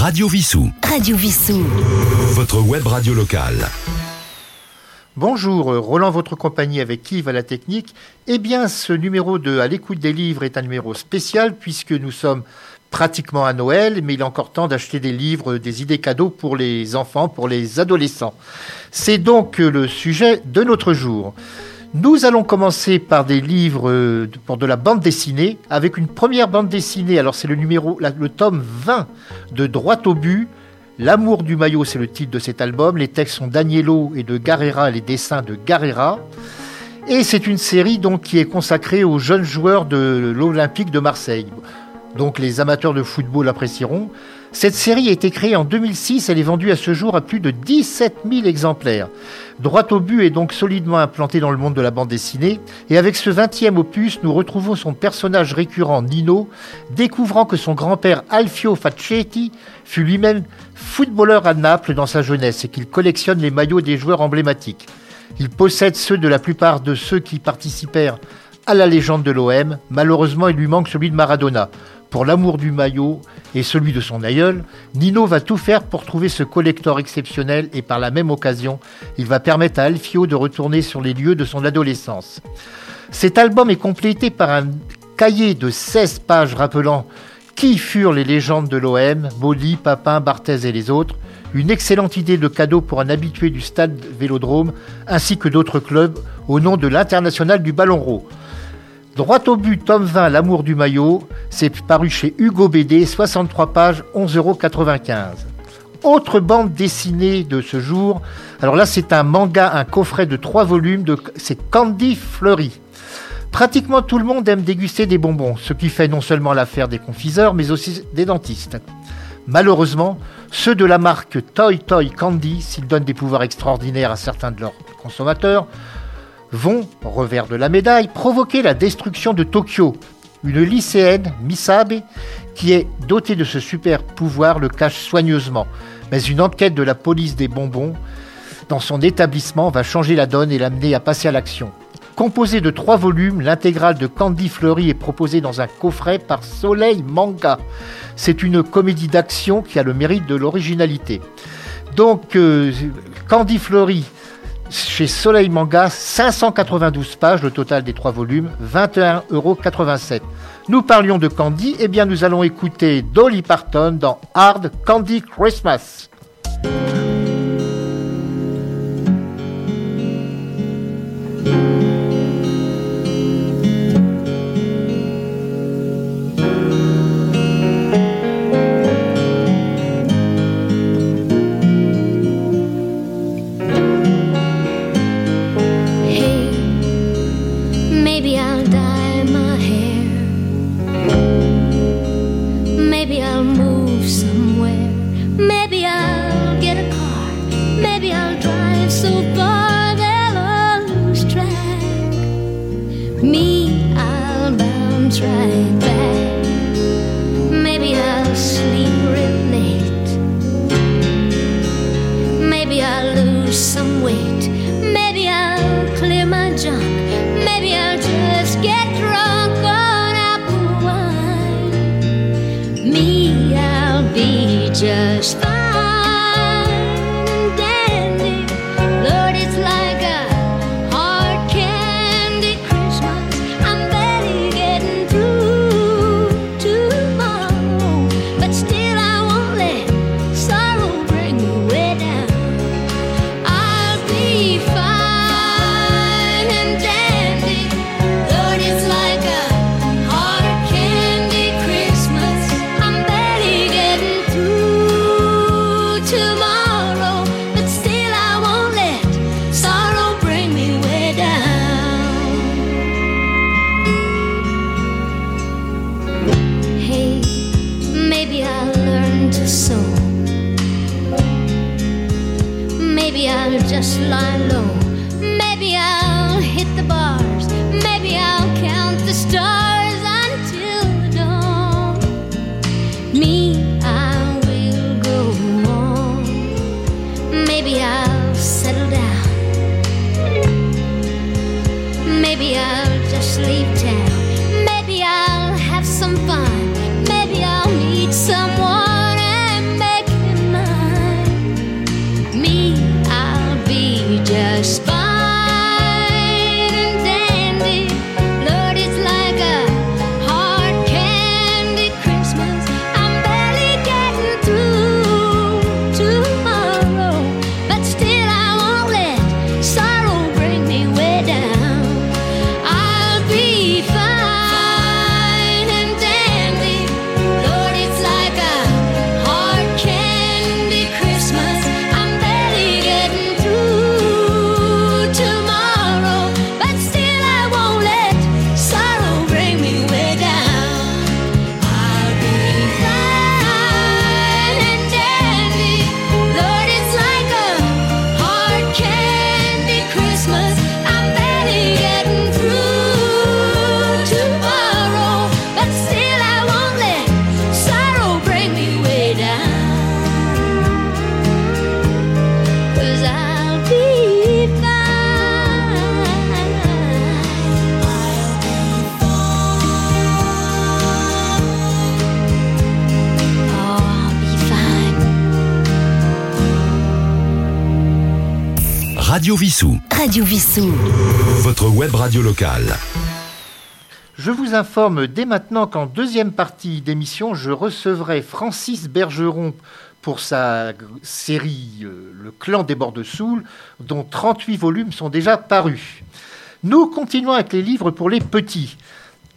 Radio Vissou. Radio Vissou. Votre web radio locale. Bonjour, Roland, votre compagnie avec Yves à la technique. Eh bien, ce numéro de À l'écoute des livres est un numéro spécial puisque nous sommes pratiquement à Noël, mais il est encore temps d'acheter des livres, des idées cadeaux pour les enfants, pour les adolescents. C'est donc le sujet de notre jour. Nous allons commencer par des livres euh, pour de la bande dessinée, avec une première bande dessinée. Alors c'est le numéro, le tome 20 de Droite au but. L'amour du maillot, c'est le titre de cet album. Les textes sont d'Agnello et de Garrera, les dessins de Garrera. Et c'est une série qui est consacrée aux jeunes joueurs de l'Olympique de Marseille. Donc les amateurs de football apprécieront. Cette série a été créée en 2006, elle est vendue à ce jour à plus de 17 000 exemplaires. Droit au but est donc solidement implanté dans le monde de la bande dessinée, et avec ce 20e opus, nous retrouvons son personnage récurrent Nino, découvrant que son grand-père Alfio Facchetti fut lui-même footballeur à Naples dans sa jeunesse et qu'il collectionne les maillots des joueurs emblématiques. Il possède ceux de la plupart de ceux qui participèrent à la légende de l'OM. Malheureusement, il lui manque celui de Maradona pour l'amour du maillot et celui de son aïeul, Nino va tout faire pour trouver ce collector exceptionnel et par la même occasion, il va permettre à Alfio de retourner sur les lieux de son adolescence. Cet album est complété par un cahier de 16 pages rappelant qui furent les légendes de l'OM, Boli, Papin, Barthez et les autres, une excellente idée de cadeau pour un habitué du stade Vélodrome ainsi que d'autres clubs au nom de l'international du ballon rond. Droit au but, tome 20, L'amour du maillot, c'est paru chez Hugo BD, 63 pages, 11,95 euros. Autre bande dessinée de ce jour, alors là c'est un manga, un coffret de 3 volumes, de, c'est Candy Fleury. Pratiquement tout le monde aime déguster des bonbons, ce qui fait non seulement l'affaire des confiseurs, mais aussi des dentistes. Malheureusement, ceux de la marque Toy Toy Candy, s'ils donnent des pouvoirs extraordinaires à certains de leurs consommateurs, vont, revers de la médaille, provoquer la destruction de Tokyo. Une lycéenne, Misabe, qui est dotée de ce super pouvoir, le cache soigneusement. Mais une enquête de la police des bonbons dans son établissement va changer la donne et l'amener à passer à l'action. Composé de trois volumes, l'intégrale de Candy Fleury est proposée dans un coffret par Soleil Manga. C'est une comédie d'action qui a le mérite de l'originalité. Donc, euh, Candy Fleury, chez Soleil Manga, 592 pages, le total des trois volumes, 21,87 euros. Nous parlions de Candy, et eh bien nous allons écouter Dolly Parton dans Hard Candy Christmas. it back. Radio locale. Je vous informe dès maintenant qu'en deuxième partie d'émission, je recevrai Francis Bergeron pour sa série euh, Le clan des bords de Soule, dont 38 volumes sont déjà parus. Nous continuons avec les livres pour les petits,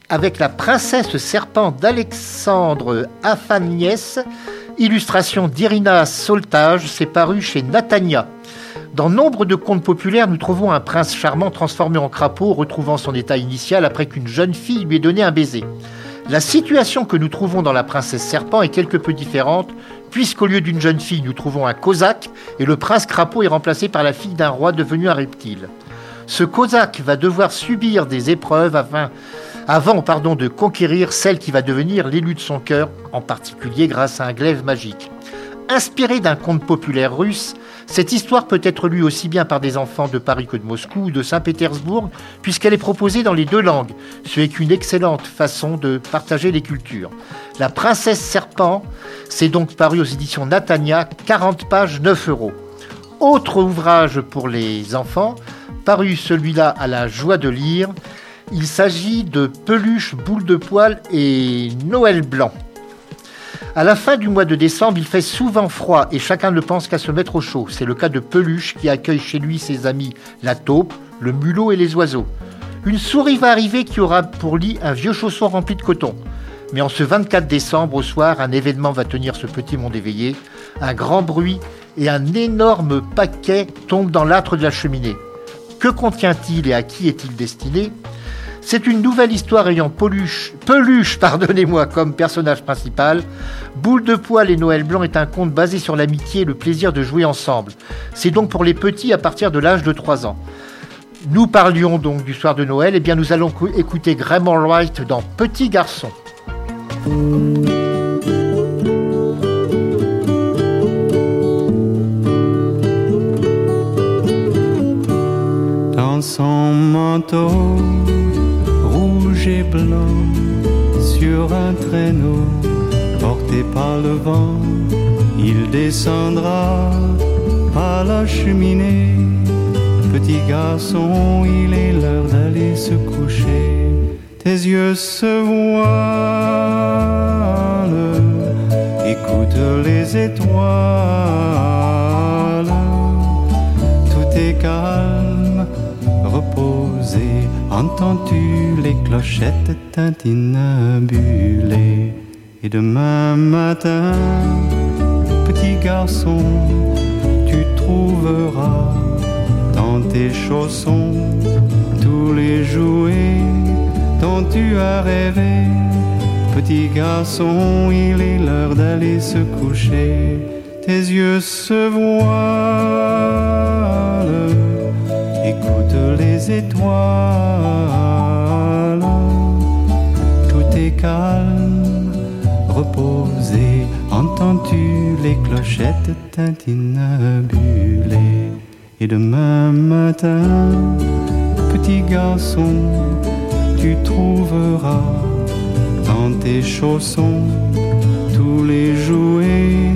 avec La princesse serpent d'Alexandre Afaniès, illustration d'Irina Soltage, c'est paru chez Natania. Dans nombre de contes populaires, nous trouvons un prince charmant transformé en crapaud, retrouvant son état initial après qu'une jeune fille lui ait donné un baiser. La situation que nous trouvons dans La princesse serpent est quelque peu différente, puisqu'au lieu d'une jeune fille, nous trouvons un cosaque, et le prince crapaud est remplacé par la fille d'un roi devenu un reptile. Ce cosaque va devoir subir des épreuves avant pardon, de conquérir celle qui va devenir l'élu de son cœur, en particulier grâce à un glaive magique. Inspiré d'un conte populaire russe, cette histoire peut être lue aussi bien par des enfants de Paris que de Moscou ou de Saint-Pétersbourg, puisqu'elle est proposée dans les deux langues, ce qui est une excellente façon de partager les cultures. La princesse serpent, c'est donc paru aux éditions Natania, 40 pages, 9 euros. Autre ouvrage pour les enfants, paru celui-là à la joie de lire, il s'agit de Peluche, Boule de Poil et Noël Blanc. À la fin du mois de décembre, il fait souvent froid et chacun ne pense qu'à se mettre au chaud. C'est le cas de Peluche qui accueille chez lui ses amis la taupe, le mulot et les oiseaux. Une souris va arriver qui aura pour lit un vieux chausson rempli de coton. Mais en ce 24 décembre au soir, un événement va tenir ce petit monde éveillé. Un grand bruit et un énorme paquet tombent dans l'âtre de la cheminée. Que contient-il et à qui est-il destiné? C'est une nouvelle histoire ayant Peluche, pardonnez-moi, comme personnage principal. Boule de poil et Noël Blanc est un conte basé sur l'amitié et le plaisir de jouer ensemble. C'est donc pour les petits à partir de l'âge de 3 ans. Nous parlions donc du soir de Noël, et eh bien nous allons écouter Graham Wright dans Petit garçon. Dans son manteau blanc sur un traîneau porté par le vent. Il descendra à la cheminée. Petit garçon, il est l'heure d'aller se coucher. Tes yeux se voilent, écoute les étoiles. Tout est calme, reposé Entends-tu les clochettes tintinabulées Et demain matin, petit garçon, tu trouveras dans tes chaussons tous les jouets dont tu as rêvé. Petit garçon, il est l'heure d'aller se coucher. Tes yeux se voilent écoute les étoiles. Calme, reposé. Entends-tu les clochettes tintinabulées Et demain matin, petit garçon, tu trouveras dans tes chaussons tous les jouets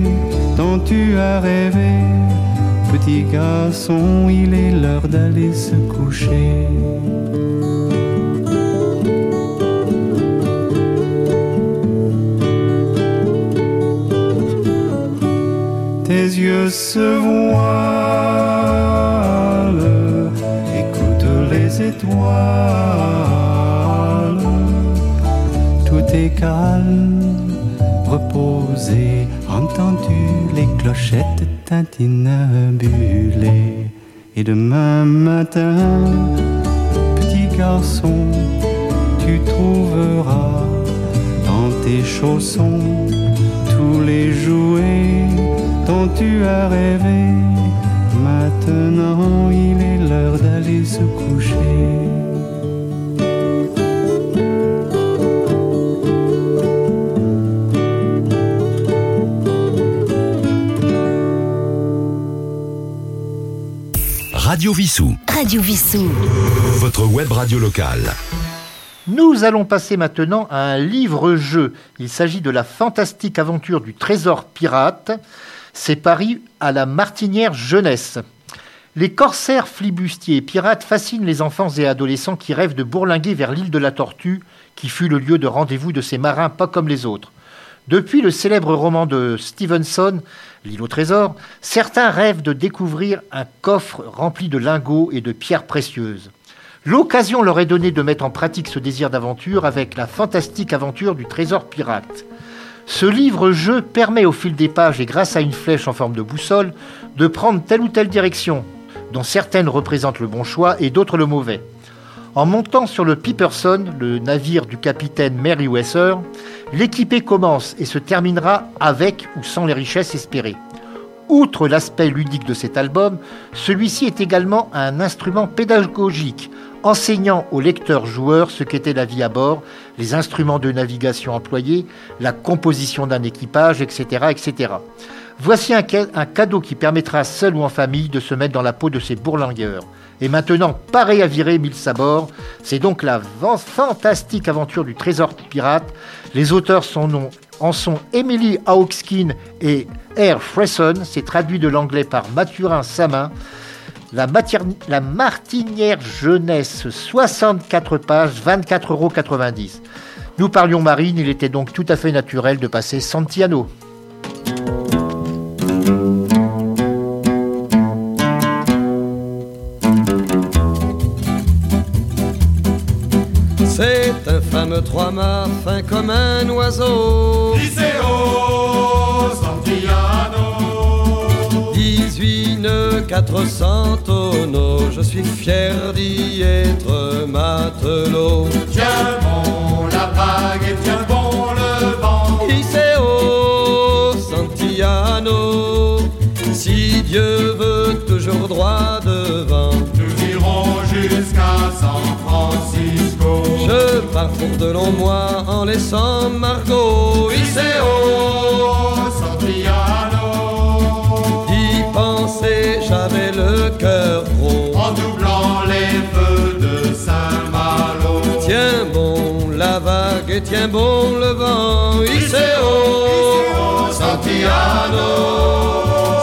dont tu as rêvé Petit garçon, il est l'heure d'aller se coucher. Tes yeux se voilent, écoute les étoiles, tout est calme, reposé, entends-tu les clochettes tintinabulé. Et demain matin, petit garçon, tu trouveras dans tes chaussons tous les jouets dont tu as rêvé. Maintenant, il est l'heure d'aller se coucher. Radio Vissou. Radio Vissou. Votre web radio locale. Nous allons passer maintenant à un livre-jeu. Il s'agit de la fantastique aventure du trésor pirate. C'est paru à la Martinière Jeunesse. Les corsaires flibustiers et pirates fascinent les enfants et adolescents qui rêvent de bourlinguer vers l'île de la Tortue, qui fut le lieu de rendez-vous de ces marins pas comme les autres. Depuis le célèbre roman de Stevenson, L'île au trésor, certains rêvent de découvrir un coffre rempli de lingots et de pierres précieuses. L'occasion leur est donnée de mettre en pratique ce désir d'aventure avec la fantastique aventure du trésor pirate. Ce livre-jeu permet au fil des pages et grâce à une flèche en forme de boussole de prendre telle ou telle direction, dont certaines représentent le bon choix et d'autres le mauvais. En montant sur le Piperson, le navire du capitaine Meriwether, l'équipée commence et se terminera avec ou sans les richesses espérées. Outre l'aspect ludique de cet album, celui-ci est également un instrument pédagogique enseignant aux lecteurs-joueurs ce qu'était la vie à bord, les instruments de navigation employés, la composition d'un équipage, etc. etc. Voici un, cadeau qui permettra seul ou en famille de se mettre dans la peau de ces bourlingueurs. Et maintenant, pareil à virer mille sabords, c'est donc la fantastique aventure du trésor pirate. Les auteurs sont en sont Emily Hawkskin et Air Fresson, c'est traduit de l'anglais par Mathurin Samin. La, la Martinière Jeunesse, 64 pages, 24,90 euros. Nous parlions marine, il était donc tout à fait naturel de passer Santiano. C'est un fameux trois-mâts fin comme un oiseau. 400 tonneaux, je suis fier d'y être matelot. Tiens bon la vague et tiens bon le vent. Liceo Santillano. Si Dieu veut toujours droit devant, nous irons jusqu'à San Francisco. Je pars pour de longs mois en laissant Margot. Liceo j'avais le cœur gros. En doublant les feux de Saint-Malo. Tiens bon la vague et tiens bon le vent. Liceo Santillano.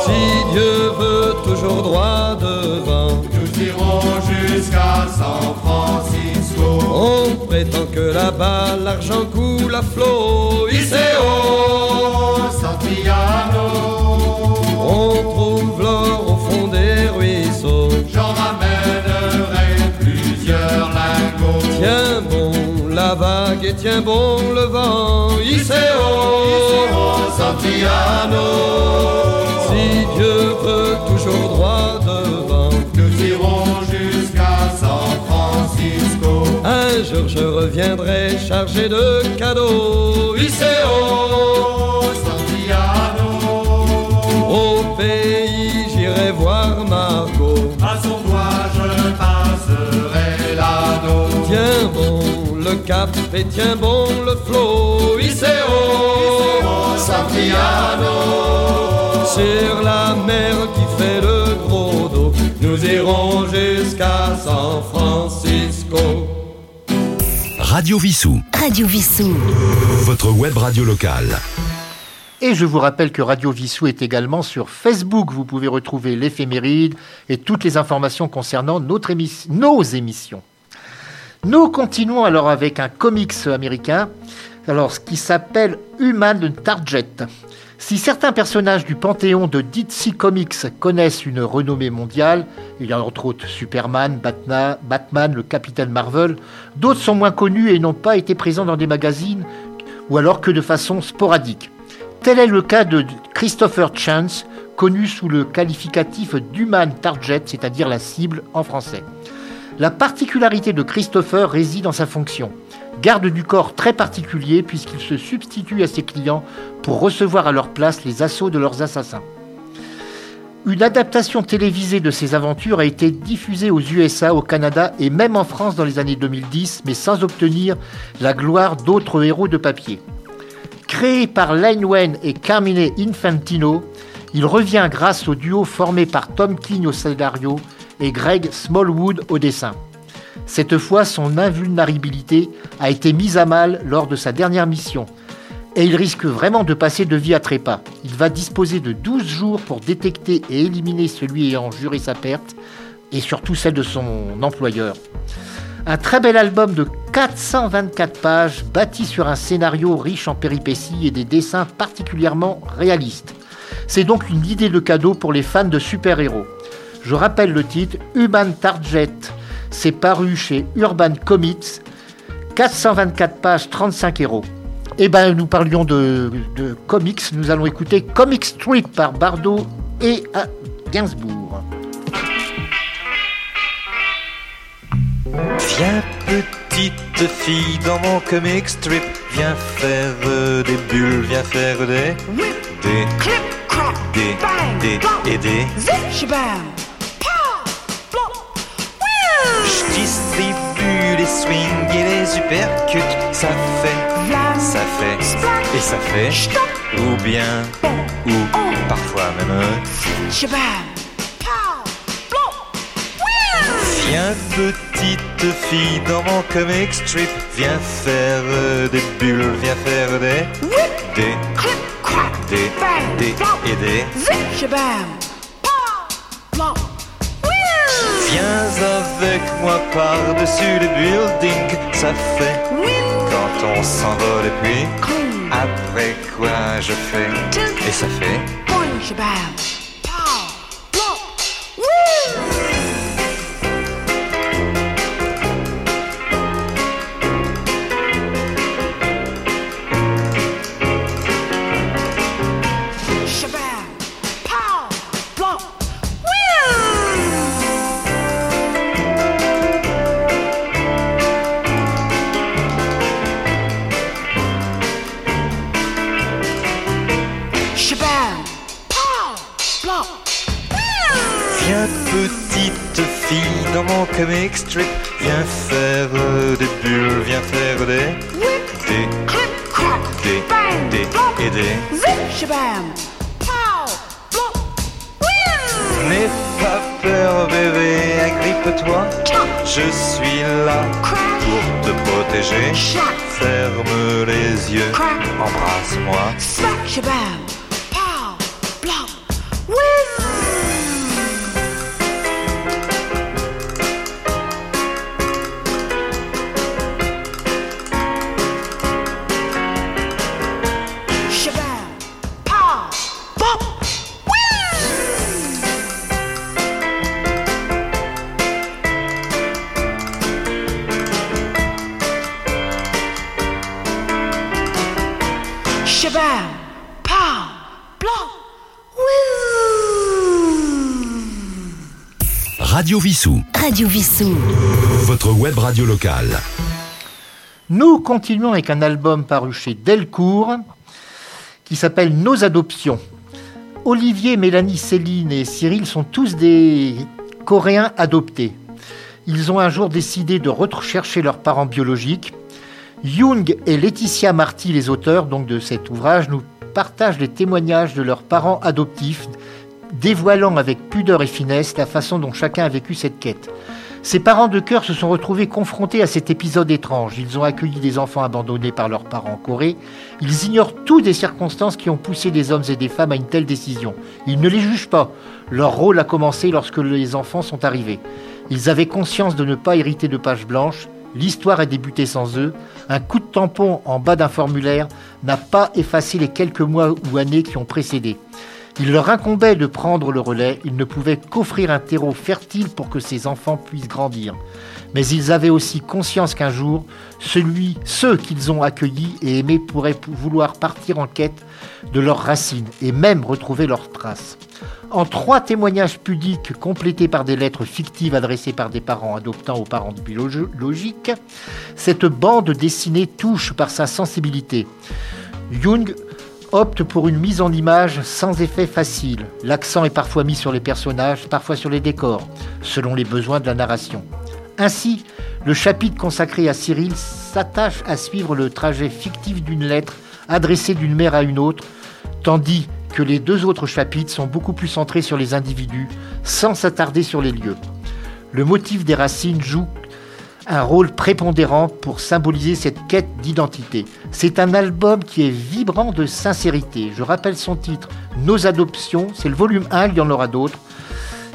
Si Dieu veut toujours droit devant, Nous irons jusqu'à San Francisco. on prétend que là-bas l'argent coule à flot. Et tiens bon le vent. Iceo, Santillano. si Dieu veut toujours droit devant. Nous irons jusqu'à San Francisco. Un jour je reviendrai chargé de cadeaux. Iceo, Santillano. au pays j'irai voir Margot. À son doigt je passerai l'anneau. Tiens bon le cap et tiens bon le flot. Iceo, Santillano. sur la mer qui fait le gros dos. Nous irons jusqu'à San Francisco. Radio Vissou. Radio Vissou. Votre web radio locale. Et je vous rappelle que Radio Vissou est également sur Facebook. Vous pouvez retrouver l'éphéméride et toutes les informations concernant notre nos émissions. Nous continuons alors avec un comics américain alors, ce qui s'appelle Human Target. Si certains personnages du panthéon de DC Comics connaissent une renommée mondiale, il y a entre autres Superman, Batna- Batman, le Capitaine Marvel, d'autres sont moins connus et n'ont pas été présents dans des magazines ou alors que de façon sporadique. Tel est le cas de Christopher Chance, connu sous le qualificatif d'Human Target, c'est-à-dire la cible en français. La particularité de Christopher réside dans sa fonction. Garde du corps très particulier puisqu'il se substitue à ses clients pour recevoir à leur place les assauts de leurs assassins. Une adaptation télévisée de ses aventures a été diffusée aux USA, au Canada et même en France dans les années 2010, mais sans obtenir la gloire d'autres héros de papier. Créé par Len Wayne et Carmine Infantino, il revient grâce au duo formé par Tom King au scénario et Greg Smallwood au dessin. Cette fois, son invulnérabilité a été mise à mal lors de sa dernière mission. et il risque vraiment de passer de vie à trépas. Il va disposer de 12 jours pour détecter et éliminer celui ayant juré sa perte, et surtout celle de son employeur. Un très bel album de 424 pages, bâti sur un scénario riche en péripéties et des dessins particulièrement réalistes. C'est donc une idée de cadeau pour les fans de super-héros. Je rappelle le titre, Human Target. C'est paru chez Urban Comics, 424 pages, 35 euros. Eh ben, nous parlions de, de comics. Nous allons écouter Comic Strip par Bardot et à Gainsbourg. Viens petite fille dans mon comic strip, viens faire euh, des bulles, viens faire des des des des et des. Je distribue les swings et les uppercuts, ça fait, ça fait et ça fait, ou bien, ou parfois même. Viens petite fille dans mon comic strip, viens faire des bulles, viens faire des des des des et des. Viens avec moi par-dessus les buildings, ça fait quand on s'envole et puis après quoi je fais? Et ça fait? Comic strip, viens faire des bulles, viens faire des des des des et des. N'aie pas peur bébé, agrippe-toi, je suis là pour te protéger. Ferme les yeux, embrasse-moi. Radio Vissou. Radio Vissou. Votre web radio locale. Nous continuons avec un album paru chez Delcourt qui s'appelle Nos adoptions. Olivier, Mélanie, Céline et Cyril sont tous des Coréens adoptés. Ils ont un jour décidé de rechercher leurs parents biologiques. Young et Laetitia Marty, les auteurs donc de cet ouvrage, nous partagent les témoignages de leurs parents adoptifs, dévoilant avec pudeur et finesse la façon dont chacun a vécu cette quête. Ces parents de cœur se sont retrouvés confrontés à cet épisode étrange. Ils ont accueilli des enfants abandonnés par leurs parents en Corée. Ils ignorent tout des circonstances qui ont poussé des hommes et des femmes à une telle décision. Ils ne les jugent pas. Leur rôle a commencé lorsque les enfants sont arrivés. Ils avaient conscience de ne pas hériter de pages blanches. L'histoire a débuté sans eux. Un coup de tampon en bas d'un formulaire n'a pas effacé les quelques mois ou années qui ont précédé. Il leur incombait de prendre le relais, ils ne pouvaient qu'offrir un terreau fertile pour que ces enfants puissent grandir. Mais ils avaient aussi conscience qu'un jour, celui, ceux qu'ils ont accueillis et aimés pourraient vouloir partir en quête de leurs racines et même retrouver leurs traces. En trois témoignages pudiques complétés par des lettres fictives adressées par des parents adoptants aux parents biologiques, cette bande dessinée touche par sa sensibilité. Jung opte pour une mise en image sans effet facile. L'accent est parfois mis sur les personnages, parfois sur les décors, selon les besoins de la narration. Ainsi, le chapitre consacré à Cyril s'attache à suivre le trajet fictif d'une lettre adressée d'une mère à une autre, tandis que les deux autres chapitres sont beaucoup plus centrés sur les individus, sans s'attarder sur les lieux. Le motif des racines joue un rôle prépondérant pour symboliser cette quête d'identité. C'est un album qui est vibrant de sincérité. Je rappelle son titre, Nos adoptions, c'est le volume 1, il y en aura d'autres.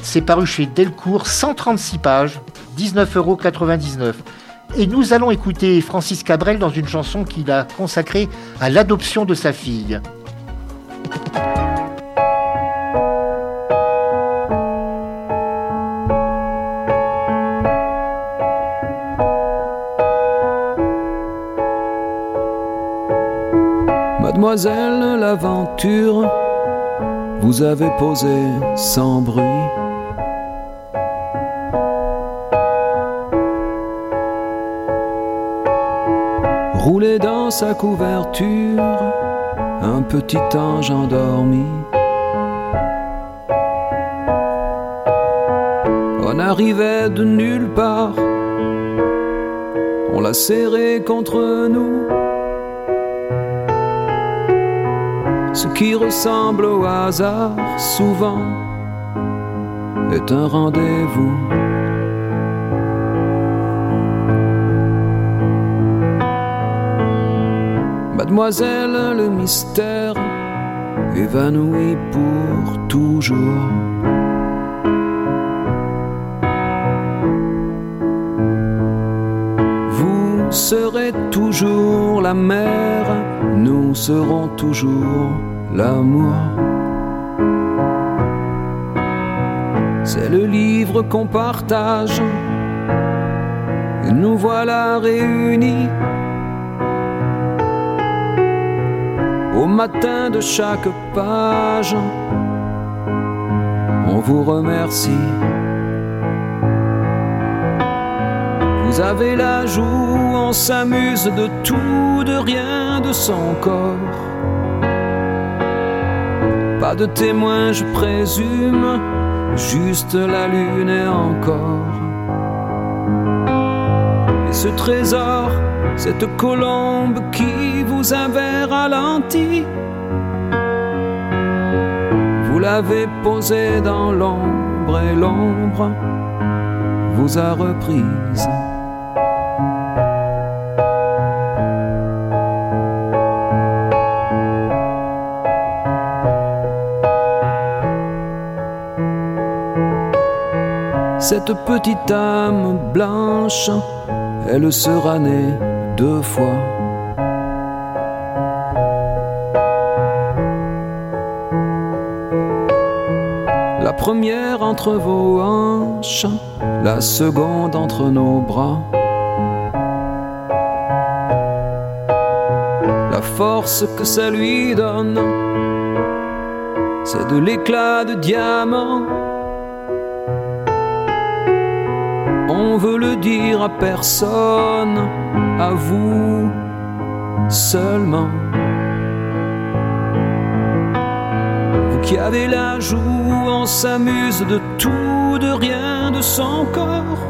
C'est paru chez Delcourt, 136 pages, 19,99 euros. Et nous allons écouter Francis Cabrel dans une chanson qu'il a consacrée à l'adoption de sa fille. L'aventure, vous avez posé sans bruit. Roulé dans sa couverture, un petit ange endormi. On arrivait de nulle part, on l'a serré contre nous. Qui ressemble au hasard, souvent, est un rendez-vous. Mademoiselle, le mystère évanoui pour toujours. Vous serez toujours la mère, nous serons toujours l'amour. C'est le livre qu'on partage, nous voilà réunis au matin de chaque page. On vous remercie. Vous avez la joue, on s'amuse de tout, de rien, de son corps. Pas de témoin, je présume, juste la lune et encore. Et ce trésor, cette colombe qui vous avait ralenti. Vous l'avez posée dans l'ombre et l'ombre vous a reprise. Cette petite âme blanche, elle sera née deux fois. La première entre vos hanches, la seconde entre nos bras. La force que ça lui donne, c'est de l'éclat de diamant. On veut le dire à personne, à vous seulement. Vous qui avez la joue, on s'amuse de tout, de rien, de son corps.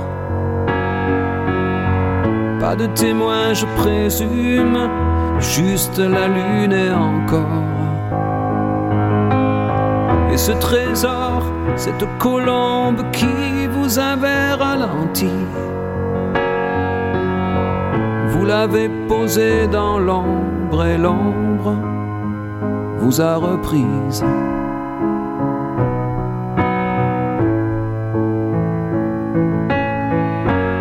Pas de témoin, je présume, juste la lune et encore. Et ce trésor, cette colombe qui vous avait ralenti, vous l'avez posée dans l'ombre et l'ombre vous a reprise.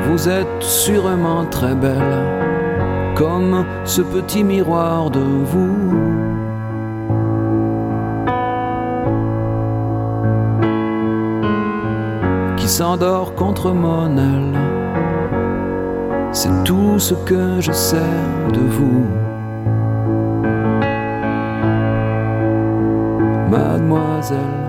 Vous êtes sûrement très belle, comme ce petit miroir de vous. S'endort contre mon aile. C'est tout ce que je sais de vous. Mademoiselle.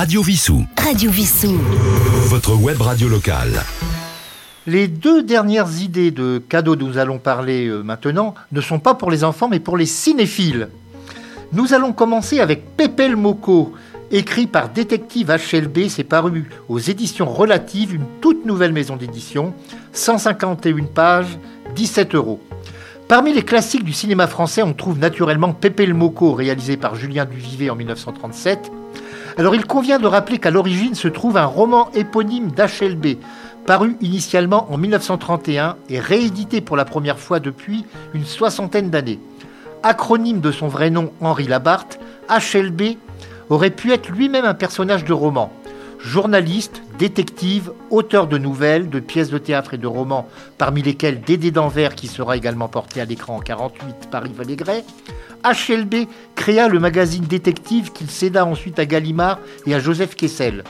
Radio Vissou. Radio Vissou. Votre web radio locale. Les deux dernières idées de cadeaux dont nous allons parler euh, maintenant ne sont pas pour les enfants mais pour les cinéphiles. Nous allons commencer avec Pépé le Moco, Écrit par Détective HLB, c'est paru aux éditions Relatives, une toute nouvelle maison d'édition, 151 pages, 17 euros. Parmi les classiques du cinéma français, on trouve naturellement Pépé le Moco, réalisé par Julien Duvivier en 1937. Alors il convient de rappeler qu'à l'origine se trouve un roman éponyme d'HLB, paru initialement en 1931 et réédité pour la première fois depuis une soixantaine d'années. Acronyme de son vrai nom Henri Labarthe, HLB aurait pu être lui-même un personnage de roman. Journaliste, détective, auteur de nouvelles, de pièces de théâtre et de romans, parmi lesquels Dédé d'Anvers qui sera également porté à l'écran en 48 par Yves Allégret, HLB créa le magazine Détective qu'il céda ensuite à Gallimard et à Joseph Kessel.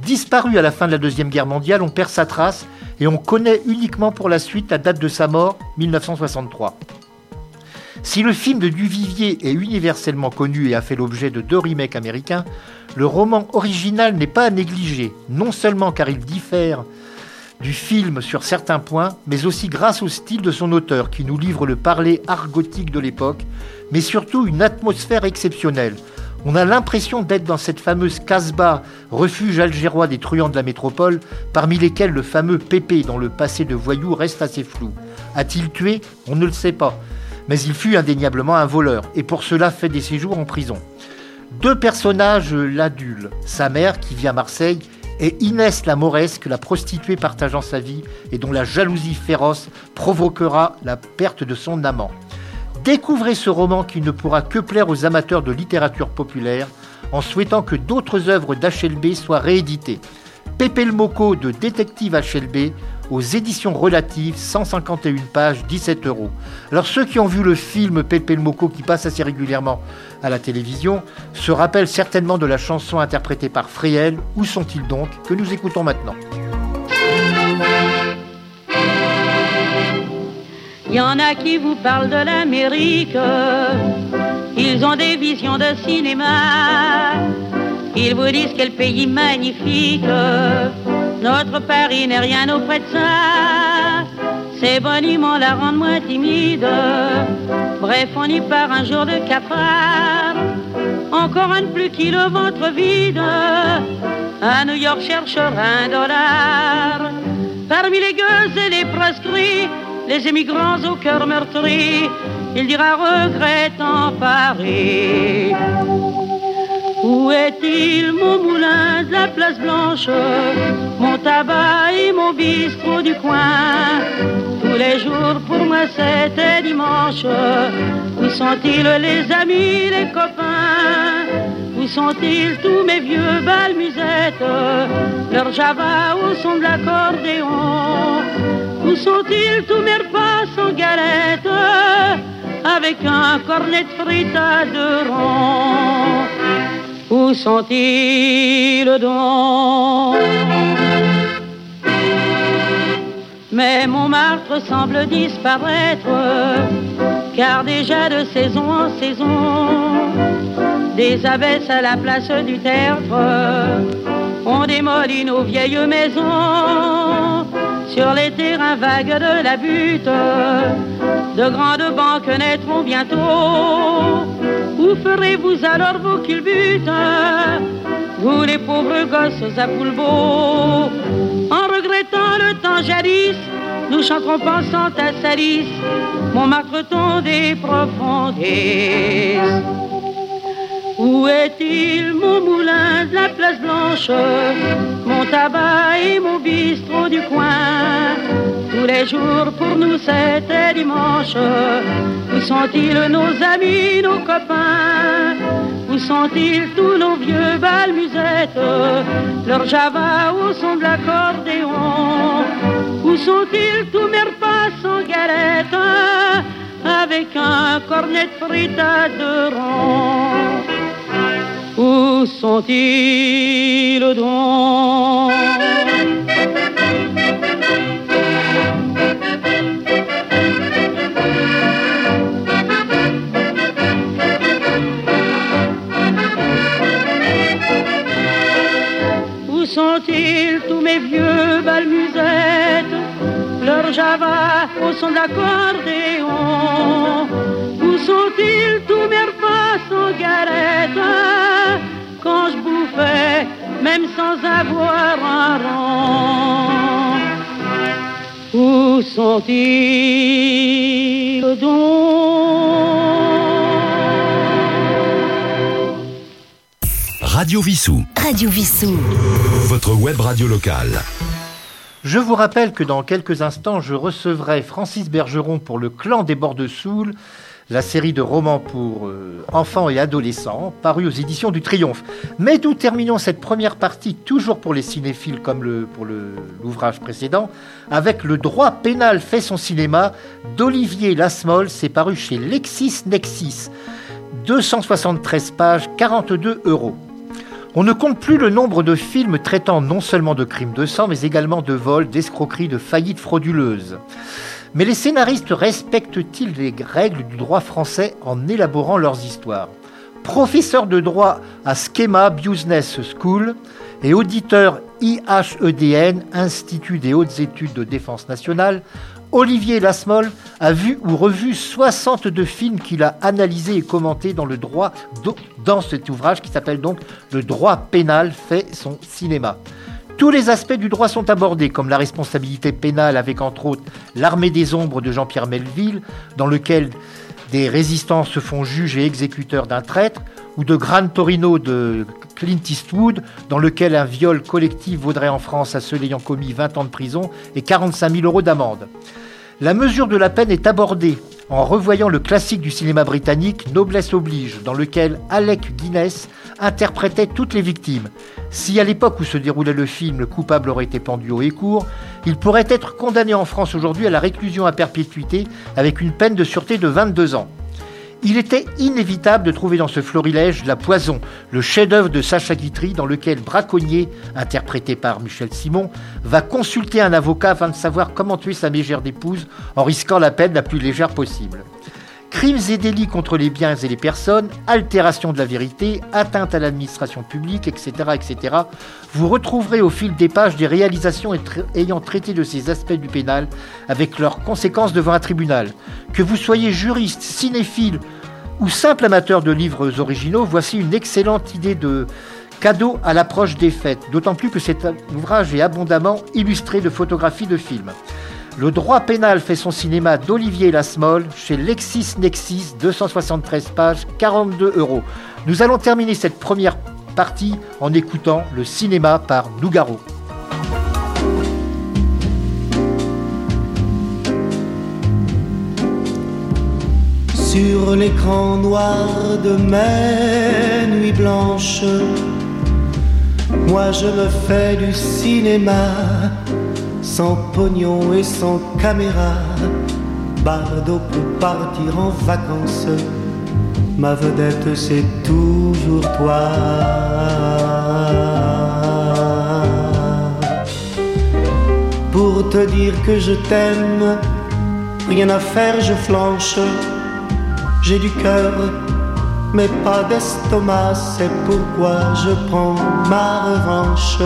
Disparu à la fin de la Deuxième Guerre mondiale, on perd sa trace et on connaît uniquement pour la suite la date de sa mort, 1963. Si le film de Duvivier est universellement connu et a fait l'objet de deux remakes américains, le roman original n'est pas à négliger, non seulement car il diffère du film sur certains points, mais aussi grâce au style de son auteur qui nous livre le parler argotique de l'époque, mais surtout une atmosphère exceptionnelle. On a l'impression d'être dans cette fameuse Casbah, refuge algérois des truands de la métropole, parmi lesquels le fameux Pépé, dont le passé de voyou reste assez flou. A-t-il tué? On ne le sait pas mais il fut indéniablement un voleur, et pour cela fait des séjours en prison. Deux personnages l'adulent, sa mère qui vit à Marseille, et Inès la Mauresque, la prostituée partageant sa vie et dont la jalousie féroce provoquera la perte de son amant. Découvrez ce roman qui ne pourra que plaire aux amateurs de littérature populaire en souhaitant que d'autres œuvres d'HLB soient rééditées. Pépé le Moco de Détective HLB aux éditions relatives, 151 pages, 17 euros. Alors ceux qui ont vu le film Pépé le Moco qui passe assez régulièrement à la télévision se rappellent certainement de la chanson interprétée par Fréhel, Où sont-ils donc que nous écoutons maintenant. Il y en a qui vous parlent de l'Amérique, ils ont des visions de cinéma, ils vous disent quel pays magnifique notre Paris n'est rien auprès de ça. Ces boniments la rendent moins timide. Bref, on y part un jour de cafard. Encore un plus qui le ventre vide. À New York cherchera un dollar. Parmi les gueuses et les proscrits, les émigrants au cœur meurtri, il dira regrettant Paris. Où est-il mon moulin de la place blanche, mon tabac et mon bistrot du coin? Tous les jours pour moi c'était dimanche. Où sont-ils les amis, les copains? Où sont-ils tous mes vieux balmusettes Leur java au son de l'accordéon sont-ils tous mes repas sans galette avec un cornet de frites à deux ronds où sont-ils donc Mais Montmartre semble disparaître, car déjà de saison en saison, des abbesses à la place du tertre on démolit nos vieilles maisons sur les terrains vagues de la butte. De grandes banques naîtront bientôt. Où ferez-vous alors vos culbutes? Vous les pauvres gosses à Poulbeau En regrettant le temps jadis Nous chanterons pensant à Salis Montmartre ton des où est-il mon moulin de la place blanche, mon tabac et mon bistrot du coin? Tous les jours pour nous c'était dimanche. Où sont-ils nos amis, nos copains? Où sont-ils tous nos vieux balmusettes? Leur java au son de l'accordéon. Où sont-ils tous mes repas sans galette? Avec un cornet de à deux ronds où sont-ils donc? Où sont-ils tous mes vieux balmusettes Java au son de l'accordéon. Où sont-ils tous mes repas sans galette Quand je bouffais, même sans avoir un rang. Où sont-ils donc? Radio Vissou. Radio Vissou. Votre web radio locale. Je vous rappelle que dans quelques instants, je recevrai Francis Bergeron pour Le Clan des Bords la série de romans pour euh, enfants et adolescents, paru aux éditions du Triomphe. Mais nous terminons cette première partie, toujours pour les cinéphiles comme pour l'ouvrage précédent, avec Le droit pénal fait son cinéma d'Olivier Lasmol, c'est paru chez LexisNexis. 273 pages, 42 euros. On ne compte plus le nombre de films traitant non seulement de crimes de sang, mais également de vols, d'escroqueries, de faillites frauduleuses. Mais les scénaristes respectent-ils les règles du droit français en élaborant leurs histoires? Professeur de droit à Schema Business School et auditeur IHEDN, Institut des hautes études de défense nationale, Olivier Lasmol a vu ou revu 62 films qu'il a analysés et commentés dans le droit dans cet ouvrage qui s'appelle donc Le droit pénal fait son cinéma. Tous les aspects du droit sont abordés, comme la responsabilité pénale avec entre autres L'armée des ombres de Jean-Pierre Melville, dans lequel des résistants se font juges et exécuteurs d'un traître, ou de Gran Torino de Clint Eastwood, dans lequel un viol collectif vaudrait en France à ceux ayant commis 20 ans de prison et 45 000 euros d'amende. La mesure de la peine est abordée en revoyant le classique du cinéma britannique Noblesse oblige, dans lequel Alec Guinness interprétait toutes les victimes. Si à l'époque où se déroulait le film, le coupable aurait été pendu haut et court, il pourrait être condamné en France aujourd'hui à la réclusion à perpétuité avec une peine de sûreté de 22 ans. Il était inévitable de trouver dans ce florilège La Poison, le chef-d'œuvre de Sacha Guitry, dans lequel Braconnier, interprété par Michel Simon, va consulter un avocat afin de savoir comment tuer sa mégère d'épouse en risquant la peine la plus légère possible. Crimes et délits contre les biens et les personnes, altération de la vérité, atteinte à l'administration publique, etc., etc. Vous retrouverez au fil des pages des réalisations ayant traité de ces aspects du pénal avec leurs conséquences devant un tribunal. Que vous soyez juriste, cinéphile ou simple amateur de livres originaux, voici une excellente idée de cadeau à l'approche des fêtes, d'autant plus que cet ouvrage est abondamment illustré de photographies de films. Le droit pénal fait son cinéma d'Olivier Lasmol chez LexisNexis, 273 pages, 42 euros. Nous allons terminer cette première partie en écoutant le cinéma par Nougaro. Sur l'écran noir de mes nuits blanches, moi je me fais du cinéma sans pognon et sans caméra. Bardo peut partir en vacances, ma vedette c'est toujours toi. Pour te dire que je t'aime, rien à faire, je flanche. J'ai du cœur, mais pas d'estomac, c'est pourquoi je prends ma revanche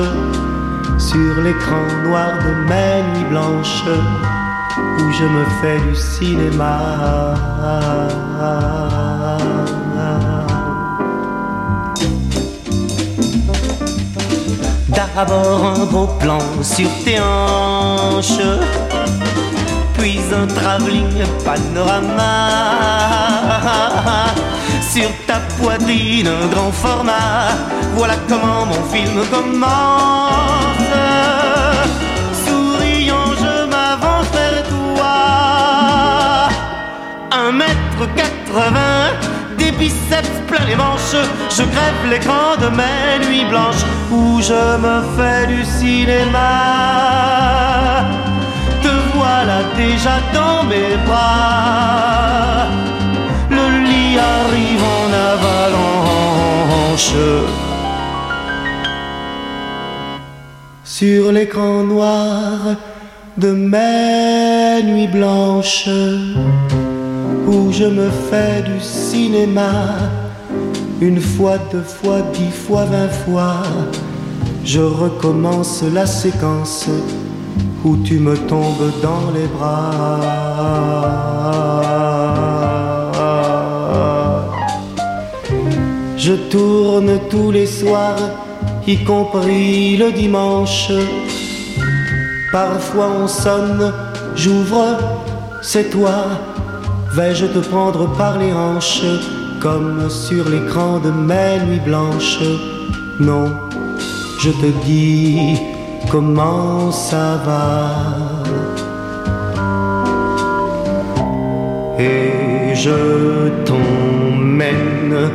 sur l'écran noir de mes nuits blanches où je me fais du cinéma. D'abord un beau plan sur tes hanches, puis un travelling panorama sur ta poitrine, un grand format. Voilà comment mon film commence. Un mètre quatre-vingts, des biceps plein les manches. Je crève l'écran de mes nuits blanches où je me fais du cinéma. Te voilà déjà dans mes bras arrive en avalanche. Sur l'écran noir de mes nuits blanches, où je me fais du cinéma, une fois, deux fois, dix fois, vingt fois, je recommence la séquence où tu me tombes dans les bras. Je tourne tous les soirs, y compris le dimanche. Parfois on sonne j'ouvre, c'est toi. Vais-je te prendre par les hanches, comme sur l'écran de mes nuits blanches? Non, je te dis comment ça va. Et je t'emmène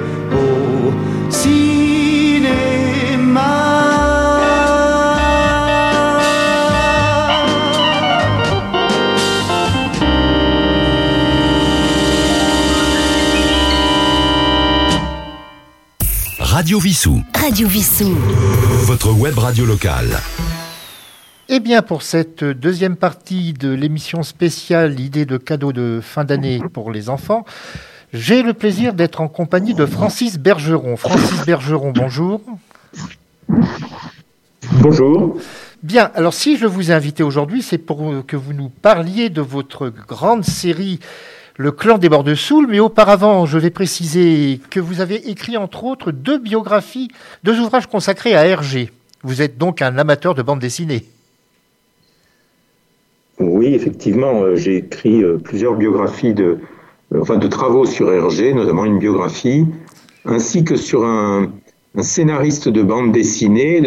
Radio Vissou. Radio Vissou. Votre web radio locale. Eh bien, pour cette deuxième partie de l'émission spéciale Idée de cadeaux de fin d'année pour les enfants, j'ai le plaisir d'être en compagnie de Francis Bergeron. Francis Bergeron, bonjour. Bonjour. Bien, alors si je vous ai invité aujourd'hui, c'est pour que vous nous parliez de votre grande série le clan des bords de mais auparavant, je vais préciser que vous avez écrit entre autres deux biographies, deux ouvrages consacrés à Hergé. Vous êtes donc un amateur de bande dessinée. Oui, effectivement, euh, j'ai écrit euh, plusieurs biographies de, euh, enfin, de travaux sur Hergé, notamment une biographie, ainsi que sur un, scénariste de bande dessinée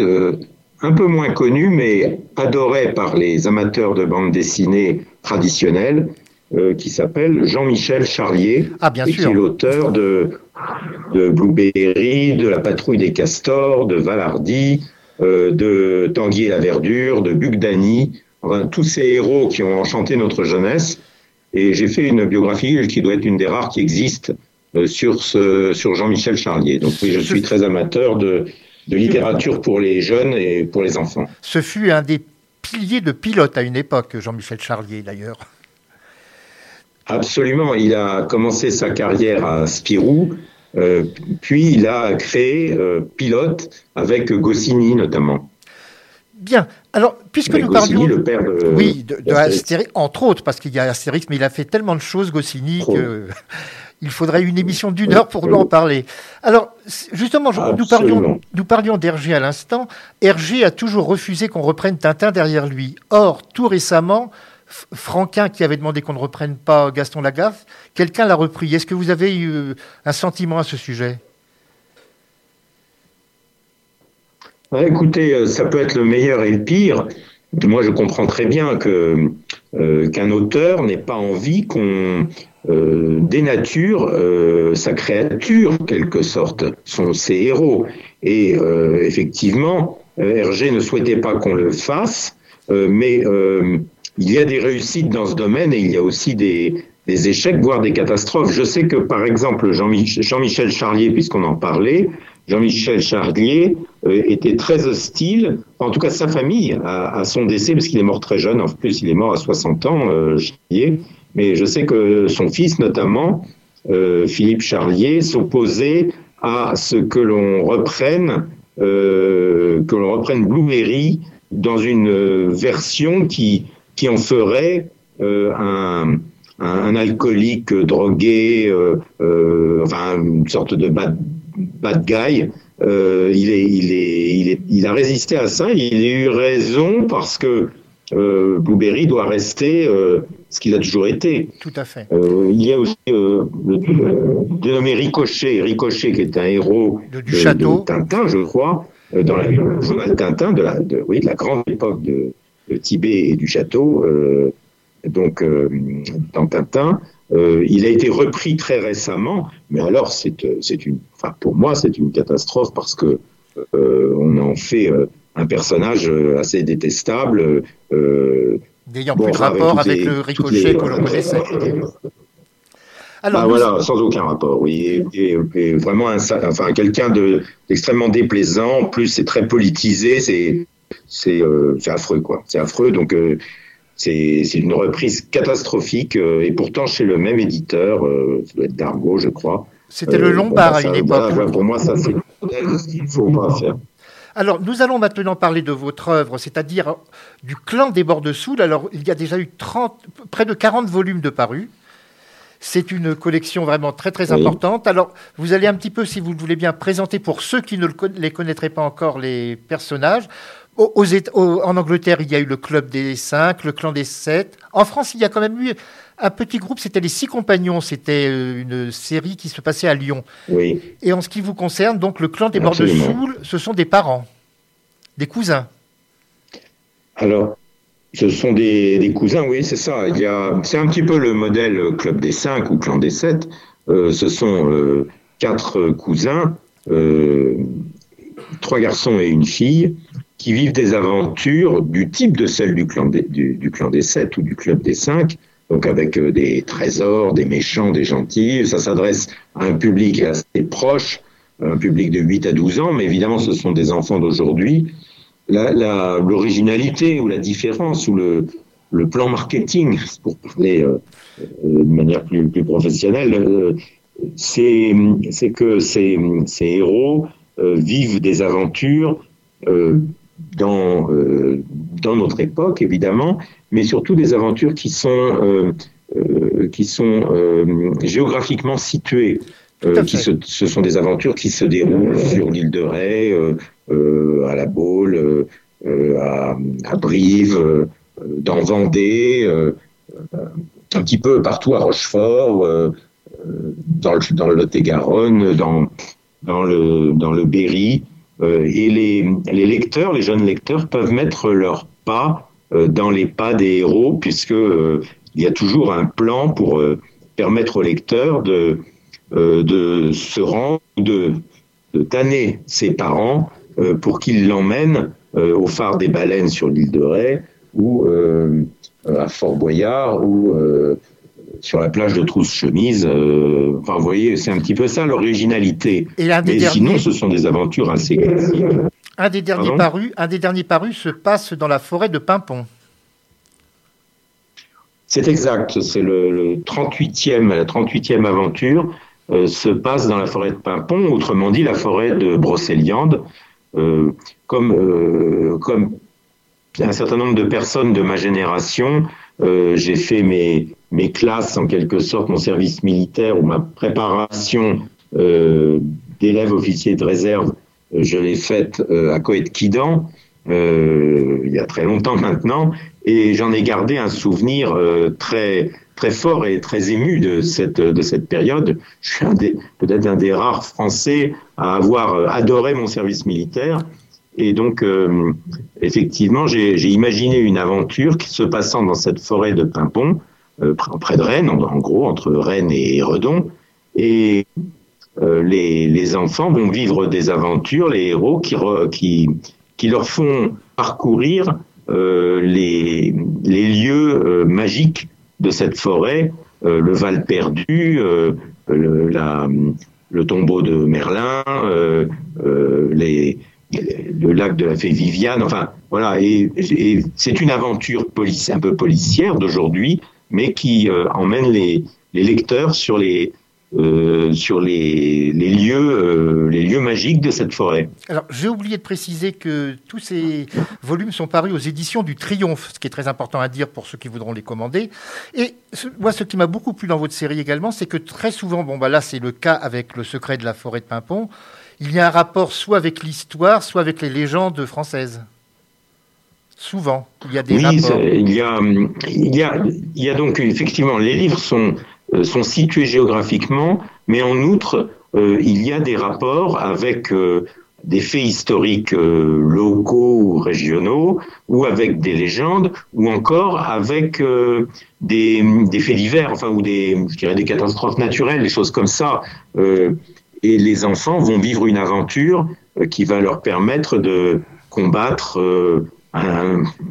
un peu moins connu, mais adoré par les amateurs de bande dessinée traditionnelle, qui s'appelle Jean-Michel Charlier, ah, bien et qui est l'auteur de, de Blueberry, de La Patrouille des Castors, de Valardy, euh, de Tanguy et la Verdure, de Bugdani, enfin, tous ces héros qui ont enchanté notre jeunesse. Et j'ai fait une biographie qui doit être une des rares qui existe euh, sur, ce, sur Jean-Michel Charlier. Donc oui, je suis très amateur de, de littérature pour les jeunes et pour les enfants. Ce fut un des piliers de pilote à une époque, Jean-Michel Charlier d'ailleurs. Absolument. Il a commencé sa carrière à Spirou, euh, puis il a créé euh, Pilote avec Goscinny notamment. Bien. Alors, puisque nous parlions. le père de. Oui, de, Astérix, entre autres, parce qu'il y a Astérix, mais il a fait tellement de choses, Goscinny, qu'il faudrait une émission d'une heure pour nous en parler. Alors, justement, nous parlions, nous parlions d'Hergé à l'instant. Hergé a toujours refusé qu'on reprenne Tintin derrière lui. Or, tout récemment, Franquin qui avait demandé qu'on ne reprenne pas Gaston Lagaffe, quelqu'un l'a repris. Est-ce que vous avez eu euh, un sentiment à ce sujet? Écoutez, euh, ça peut être le meilleur et le pire. Moi, je comprends très bien euh, qu'un auteur n'ait pas envie qu'on dénature sa créature, quelque sorte, son, ses héros. Et effectivement, Hergé ne souhaitait pas qu'on le fasse, mais il y a des réussites dans ce domaine et il y a aussi des, échecs, voire des catastrophes. Je sais que, par exemple, Jean-Michel Charlier, puisqu'on en parlait, Jean-Michel Charlier euh, était très hostile, en tout cas sa famille, à, son décès, parce qu'il est mort très jeune, en plus il est mort à 60 ans, euh, Charlier, mais je sais que son fils notamment, euh, Philippe Charlier, s'opposait à ce que l'on reprenne, que l'on reprenne Blueberry dans une version qui, qui en ferait euh, un, un, alcoolique drogué, euh, euh, enfin une sorte de bad, bad guy. Euh, il, est, il, est, il, est, il a résisté à ça. Il a eu raison parce que euh, Blueberry doit rester euh, ce qu'il a toujours été. Tout à fait. Euh, il y a aussi le, dénommé Ricochet, Ricochet qui est un héros de, du château. de Tintin, je crois, dans la journal Tintin de la, de, oui, de la grande époque de, Tibet et du château, euh, donc euh, dans Tintin. Euh, il a été repris très récemment, mais alors c'est une, enfin pour moi c'est une catastrophe parce que on en fait un personnage assez détestable. N'ayant plus de rapport avec le ricochet que l'on connaissait. Alors, bah, voilà, sans aucun rapport, oui. Et, vraiment, un, enfin, quelqu'un d'extrêmement déplaisant. En plus, c'est très politisé. C'est c'est affreux, quoi. C'est affreux. Donc, euh, c'est une reprise catastrophique. Euh, et pourtant, chez le même éditeur, ça doit être Dargo, je crois. C'était le Lombard à une époque. pour moi, ça, c'est ce qu'il faut pas faire. Alors, nous allons maintenant parler de votre œuvre, c'est-à-dire du clan des bords de Soule. Alors, il y a déjà eu 30, près de 40 volumes de parus. C'est une collection vraiment très très importante. Alors, vous allez un petit peu, si vous le voulez bien, présenter pour ceux qui ne les connaîtraient pas encore les personnages. En Angleterre, il y a eu le club des cinq, le clan des sept. En France, il y a quand même eu un petit groupe, c'était les Six Compagnons. C'était euh, une série qui se passait à Lyon. Oui. Et en ce qui vous concerne, donc le clan des morts de Soule, ce sont des parents, des cousins. Alors, ce sont des, cousins, oui, c'est ça. Il y a, c'est un petit peu le modèle Club des Cinq ou Clan des Sept. Euh, ce sont euh, quatre cousins, trois garçons et une fille, qui vivent des aventures du type de celle du clan des, du Sept ou du Club des Cinq, donc avec euh, des trésors, des méchants, des gentils. Ça s'adresse à un public assez proche, un public de 8 à 12 ans, mais évidemment ce sont des enfants d'aujourd'hui. L'originalité ou la différence ou le, plan marketing, pour parler euh, euh, de manière plus, professionnelle, c'est que ces héros vivent des aventures dans, dans notre époque, évidemment, mais surtout des aventures qui sont, euh, euh, qui sont euh, géographiquement situées. qui se, ce sont des aventures qui se déroulent sur l'île de Ré, à la Baule, à, à, Brive, dans Vendée, un petit peu partout à Rochefort, dans le, dans le Lot-et-Garonne, dans, dans, le, dans le Berry. Et les, lecteurs, les jeunes lecteurs, peuvent mettre leur pas euh, dans les pas des héros, puisque euh, il y a toujours un plan pour euh, permettre au lecteur de, de se rendre, de, de tanner ses parents pour qu'ils l'emmènent au phare des baleines sur l'île de Ré ou à Fort Boyard ou sur la plage de Trousse-Chemise. enfin, vous voyez, c'est un petit peu ça l'originalité. Et Mais sinon, ce sont des aventures assez classiques. Un des derniers parus, un des derniers parus se passe dans la forêt de Pimpon. C'est exact, c'est le, 38e, la 38e aventure euh, se passe dans la forêt de Pimpon, autrement dit la forêt de Brocéliande. Euh, comme, euh, comme un certain nombre de personnes de ma génération, j'ai fait mes, mes classes, en quelque sorte, mon service militaire ou ma préparation d'élève officier de réserve je l'ai faite euh, à Coët-Quidan, euh, il y a très longtemps maintenant, et j'en ai gardé un souvenir euh, très très fort et très ému de cette de cette période. Je suis peut-être un des rares Français à avoir adoré mon service militaire. Et donc, effectivement, j'ai imaginé une aventure qui se passant dans cette forêt de Pimpon, près de Rennes, en, gros, entre Rennes et Redon. Et euh, les, enfants vont vivre des aventures, les héros qui, qui, qui leur font parcourir euh, les, les, lieux euh, magiques de cette forêt, euh, le Val perdu, le, tombeau de Merlin, le lac de la fée Viviane, enfin voilà, et, et c'est une aventure police, un peu policière d'aujourd'hui, mais qui emmène les, lecteurs sur les, euh, sur les, lieux, euh, les lieux magiques de cette forêt. Alors, j'ai oublié de préciser que tous ces volumes sont parus aux éditions du Triomphe, ce qui est très important à dire pour ceux qui voudront les commander. Et moi, ce qui m'a beaucoup plu dans votre série également, c'est que très souvent, bon, bah là, c'est le cas avec le secret de la forêt de Pimpon, il y a un rapport soit avec l'histoire, soit avec les légendes françaises. Souvent, il y a des oui, Il y a, il, y a, il y a donc effectivement, les livres sont euh, sont situés géographiquement, mais en outre, euh, il y a des rapports avec euh, des faits historiques locaux ou régionaux, ou avec des légendes, ou encore avec des, des, faits divers, enfin, ou des, je dirais, des catastrophes naturelles, des choses comme ça. et les enfants vont vivre une aventure qui va leur permettre de combattre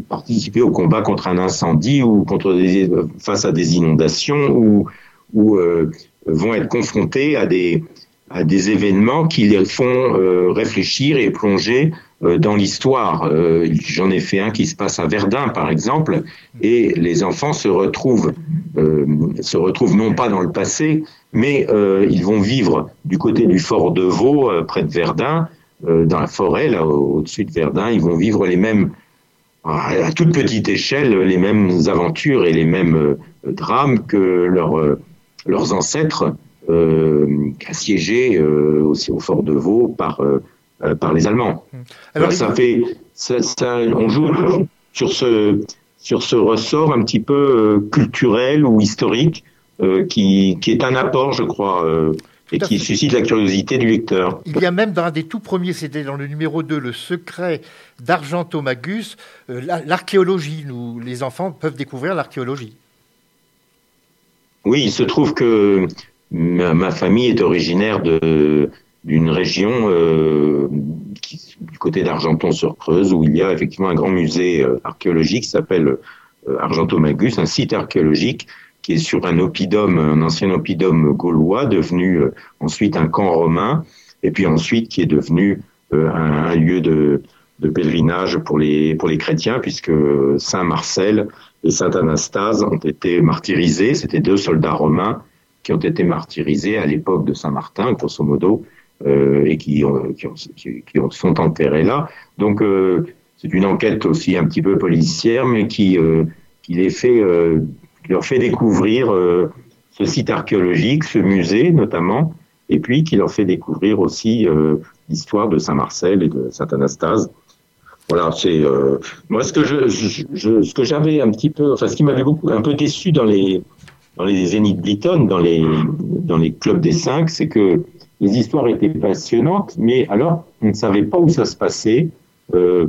participer au combat contre un incendie ou contre des, face à des inondations ou, ou euh, vont être confrontés à des, à des événements qui les font euh, réfléchir et plonger euh, dans l'histoire. J'en ai fait un qui se passe à Verdun, par exemple, et les enfants se retrouvent, se retrouvent non pas dans le passé, mais ils vont vivre du côté du fort de Vaux, près de Verdun, dans la forêt, là au-dessus de Verdun, ils vont vivre les mêmes, à toute petite échelle, les mêmes aventures et les mêmes drames que leurs leurs ancêtres assiégés aussi au fort de Vaux par, par les Allemands. Mmh. Alors, ça fait, ça, ça, on joue sur ce, sur ce ressort un petit peu culturel ou historique qui, qui, est un apport, je crois, et qui suscite la curiosité du lecteur. Il y a même dans un des tout premiers, c'était dans le numéro 2, Le secret d'Argentomagus, euh, l'archéologie. Nous, les enfants peuvent découvrir l'archéologie. Oui, il se trouve que ma, famille est originaire d'une région euh, du côté d'Argenton-sur-Creuse où il y a effectivement un grand musée euh, archéologique qui s'appelle Argentomagus, un site archéologique qui est sur un oppidum, un ancien oppidum gaulois, devenu euh, ensuite un camp romain, et puis ensuite qui est devenu euh, un, lieu de, de, pèlerinage pour les, pour les chrétiens, puisque Saint Marcel et Saint Anastase ont été martyrisés. C'était deux soldats romains qui ont été martyrisés à l'époque de Saint Martin, grosso modo, euh, et qui, ont, qui, ont, qui, ont, sont enterrés là. Donc euh, c'est une enquête aussi un petit peu policière, mais qui, euh, qui les fait qui leur fait découvrir euh, ce site archéologique, ce musée notamment, et puis qui leur fait découvrir aussi euh, l'histoire de Saint-Marcel et de Saint-Anastase. Voilà, c'est euh, moi ce que j'avais un petit peu, enfin ce qui m'avait beaucoup un peu déçu dans les dans les Zénith Blyton, dans les dans les clubs des cinq, c'est que les histoires étaient passionnantes, mais alors on ne savait pas où ça se passait. Euh,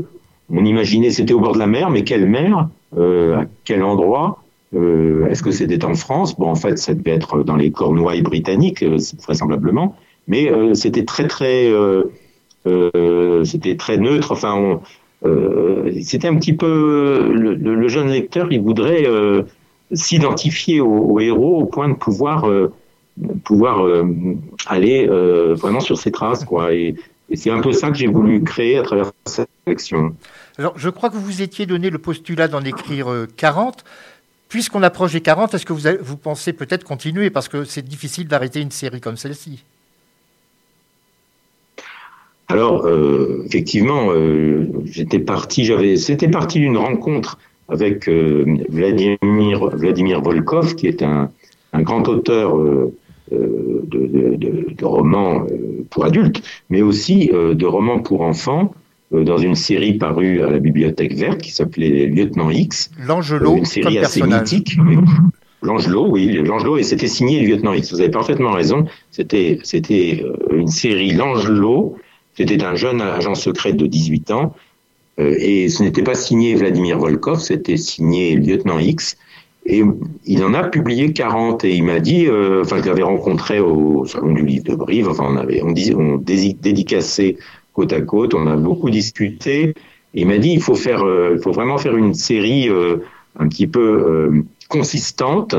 on imaginait c'était au bord de la mer, mais quelle mer, euh, à quel endroit? Euh, Est-ce que c'était en France? Bon, en fait, ça devait être dans les Cornouailles britanniques, euh, vraisemblablement, mais euh, c'était très très c'était très neutre. Enfin, c'était un petit peu le, jeune lecteur, il voudrait s'identifier au, héros au point de pouvoir pouvoir aller vraiment sur ses traces, quoi. Et, et c'est un peu ça que j'ai voulu créer à travers cette collection. Alors, je crois que vous vous étiez donné le postulat d'en écrire 40. Puisqu'on approche des 40, est-ce que vous, pensez peut-être continuer? Parce que c'est difficile d'arrêter une série comme celle-ci. Alors, euh, effectivement, euh, j'étais parti, c'était parti d'une rencontre avec euh, Vladimir, Volkov, qui est un, grand auteur de, romans pour adultes, mais aussi de romans pour enfants, dans une série parue à la Bibliothèque Verte qui s'appelait Lieutenant X. L'Angelo, euh, une série assez mythique. L'Angelo, oui, l'Angelo, et c'était signé Lieutenant X. Vous avez parfaitement raison. C'était, c'était euh, une série L'Angelo. C'était un jeune agent secret de 18 ans. et ce n'était pas signé Vladimir Volkov, c'était signé Lieutenant X. Et il en a publié 40 et il m'a dit, enfin je l'avais rencontré au salon du livre de Brive, enfin on avait, on, disait, on dédicaçait côte à côte. On a beaucoup discuté. il m'a dit il faut faire, euh, il faut vraiment faire une série euh, un petit peu euh, consistante.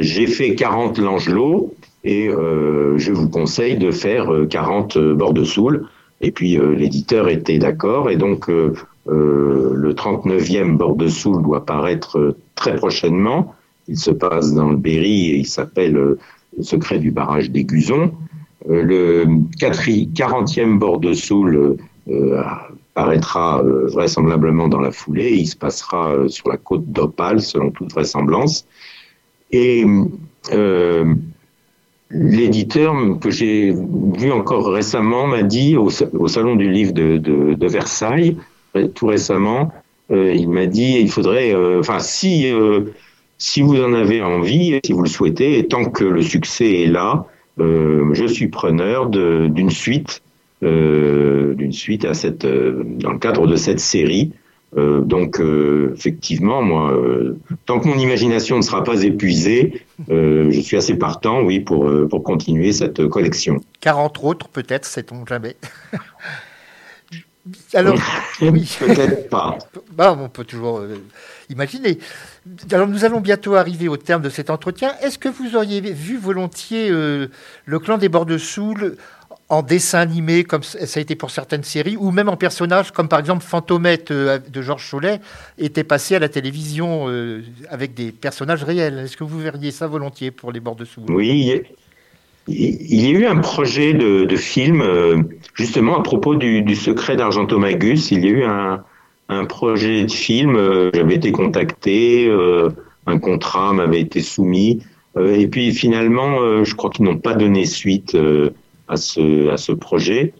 J'ai fait 40 Langelot et je vous conseille de faire 40 Bords de Soule. Et puis l'éditeur était d'accord et donc le 39e Bord de Soule doit paraître très prochainement. Il se passe dans le Berry et il s'appelle Le secret du barrage des Guzons. Euh, le 40e bord de Soule euh, paraîtra euh, vraisemblablement dans la foulée. Il se passera sur la côte d'Opale, selon toute vraisemblance. Et l'éditeur que j'ai vu encore récemment m'a dit au, salon du livre de, Versailles, tout récemment, il m'a dit il faudrait, enfin si si vous en avez envie, si vous le souhaitez, tant que le succès est là, euh, je suis preneur d'une suite, euh, d'une suite à cette, euh, dans le cadre de cette série. Donc effectivement, moi, tant que mon imagination ne sera pas épuisée, je suis assez partant, oui, pour pour continuer cette collection. 40 autres, peut-être, sait-on jamais. Alors, oui. peut-être pas. Bah, on peut toujours imaginer. Alors nous allons bientôt arriver au terme de cet entretien. Est-ce que vous auriez vu volontiers euh, le clan des bords en dessin animé, comme ça a été pour certaines séries, ou même en personnage, comme par exemple Fantomette euh, de Georges Chollet, était passé à la télévision euh, avec des personnages réels? Est-ce que vous verriez ça volontiers pour les bords Oui, il y a eu un projet de, film, justement à propos du secret d'Argentomagus. Il y a eu un, un projet de film. Euh, j'avais été contacté, euh, un contrat m'avait été soumis. et puis finalement, je crois qu'ils n'ont pas donné suite à ce à ce projet.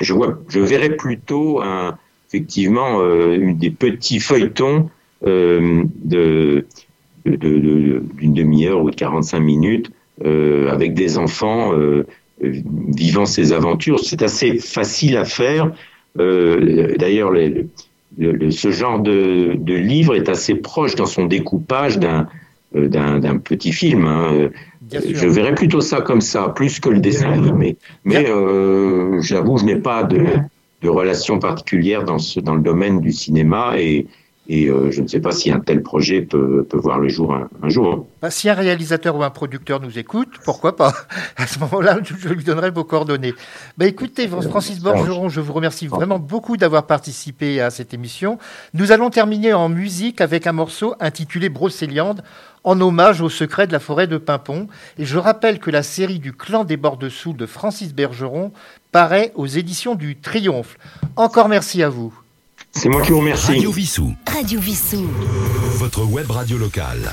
Je vois, je verrais plutôt un, effectivement des petits feuilletons d'une demi-heure ou de 45 minutes avec des enfants vivant ces aventures. C'est assez facile à faire. Euh, D'ailleurs, ce genre de, de, livre est assez proche dans son découpage d'un euh, d'un petit film. Hein. Je verrais plutôt ça comme ça, plus que le dessin animé. Mais euh, j'avoue, je n'ai pas de, de relation particulière dans, ce, dans le domaine du cinéma et, et euh, je ne sais pas si un tel projet peut, peut voir le jour un, jour. Bah, si un réalisateur ou un producteur nous écoute, pourquoi pas À ce moment-là, je lui donnerai vos coordonnées. Bah, écoutez, Francis Borgeron, je vous remercie vraiment beaucoup d'avoir participé à cette émission. Nous allons terminer en musique avec un morceau intitulé Brocéliande, en hommage au secret de la forêt de Pimpon. Et je rappelle que la série du clan des Bordes-Sous de Francis Bergeron paraît aux éditions du Triomphe. Encore merci à vous. C'est moi qui vous remercie. Radio Vissou. Radio Vissou. Votre web radio locale.